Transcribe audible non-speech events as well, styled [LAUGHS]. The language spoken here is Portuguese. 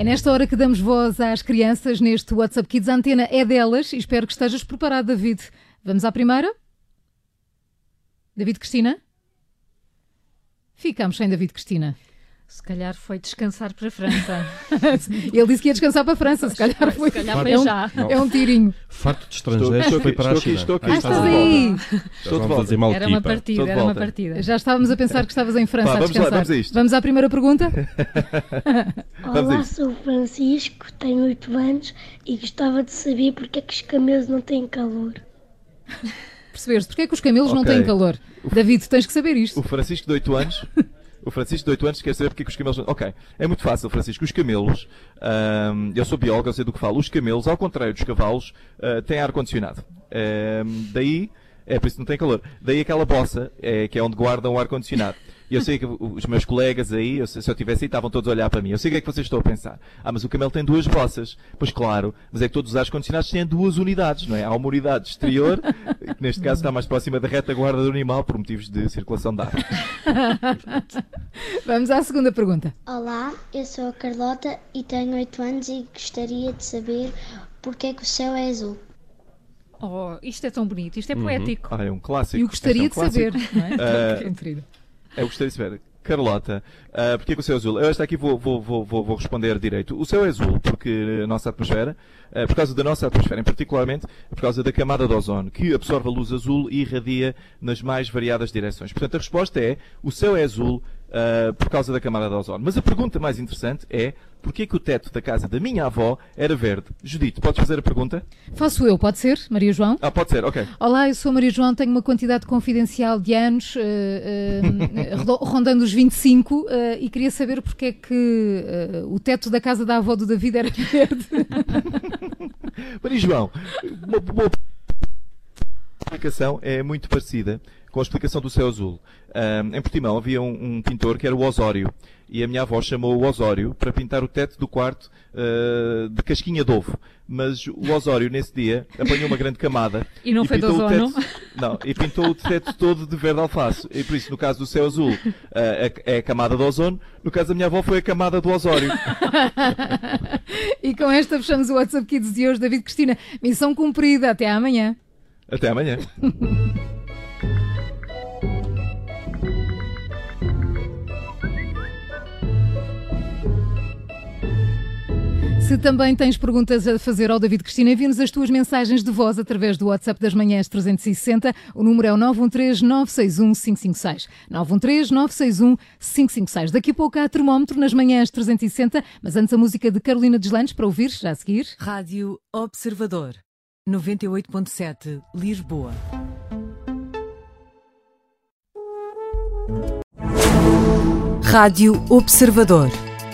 É nesta hora que damos voz às crianças neste WhatsApp Kids. A antena é delas e espero que estejas preparado, David. Vamos à primeira? David Cristina? Ficamos sem David Cristina. Se calhar foi descansar para a França. [LAUGHS] Ele disse que ia descansar para a França, se calhar foi. Se calhar é, foi um, já. é um tirinho. Farto de estrangeiros Estou- foi estou para a aqui, China. estou aqui, Ah, estou estás de aí! Estou de volta. fazer mal Era uma partida, Estou era uma partida. Já estávamos a pensar que estavas em França Vá, a vamos lá, descansar. vamos a isto. Vamos à primeira pergunta? [LAUGHS] Olá, sou o Francisco, tenho 8 anos e gostava de saber porque é que os camelos não têm calor. Percebeste? Porque é que os camelos não Ok. têm calor? David, tens que saber isto. O Francisco de 8 anos. [LAUGHS] O Francisco de 8 anos quer saber porque é que os camelos. Ok, é muito fácil, Francisco. Os camelos, ahm, eu sou biólogo, eu sei do que falo. Os camelos, ao contrário dos cavalos, ah, têm ar-condicionado. Ahm, daí, é por isso que não tem calor. Daí aquela bossa, é, que é onde guardam o ar-condicionado. E eu sei que os meus colegas aí, eu sei- se eu estivesse aí, estavam todos a olhar para mim. Eu sei o que é que vocês estão a pensar. Ah, mas o camelo tem duas bossas. Pois claro, mas é que todos os ar-condicionados têm duas unidades, não é? Há uma unidade exterior, [LAUGHS] que neste caso está mais próxima da retaguarda do animal por motivos de circulação de ar. [LAUGHS] Vamos à segunda pergunta. Olá, eu sou a Carlota e tenho 8 anos e gostaria de saber porque é que o céu é azul. Oh, isto é tão bonito, isto é poético. Ah, é um clássico. E eu gostaria é um de saber, não é? [LAUGHS] Intriga. Eu gostaria de saber. Carlota, porque é que o céu é azul? Eu esta aqui vou, vou, vou, vou, responder direito. O céu é azul porque a nossa atmosfera, ah, por causa da nossa atmosfera, em particularmente por causa da camada de ozono, que absorve a luz azul e irradia nas mais variadas direções. Portanto, a resposta é, o céu é azul ah, por causa da camada de ozono. Mas a pergunta mais interessante é, porquê que o teto da casa da minha avó era verde? Judite, podes fazer a pergunta? Faço eu, pode ser, Maria João? Ah, pode ser, ok. Olá, eu sou Maria João, tenho uma quantidade confidencial de anos, eh, [LAUGHS] rodo- rondando os 25, eh, e queria saber porque é que o teto da casa da avó do David era [LAUGHS] verde. Maria João, uma boa explicação é muito parecida com a explicação do céu azul. Ahm, em Portimão havia um, um pintor que era o Osório e a minha avó chamou o Osório para pintar o teto do quarto ah, de casquinha de ovo. Mas o Osório, nesse dia, apanhou uma grande camada [LAUGHS] E não foi de pintou o ozono? teto- [LAUGHS] Não, e pintou o teto todo de verde alface. E por isso, no caso do céu azul, ah, é a camada do ozono. No caso da minha avó, foi a camada do Osório. [LAUGHS] e com esta fechamos o WhatsApp Kids de hoje. David Cristina, missão cumprida. Até amanhã. Até amanhã. Se também tens perguntas a fazer ao David Cristina, envia-nos as tuas mensagens de voz através do WhatsApp das manhãs 360. O número é o 913-961-556. 913-961-556. Daqui a pouco há termómetro nas manhãs 360, mas antes a música de Carolina Deslandes para ouvir já a seguir. Rádio Observador 98.7 Lisboa. Rádio Observador.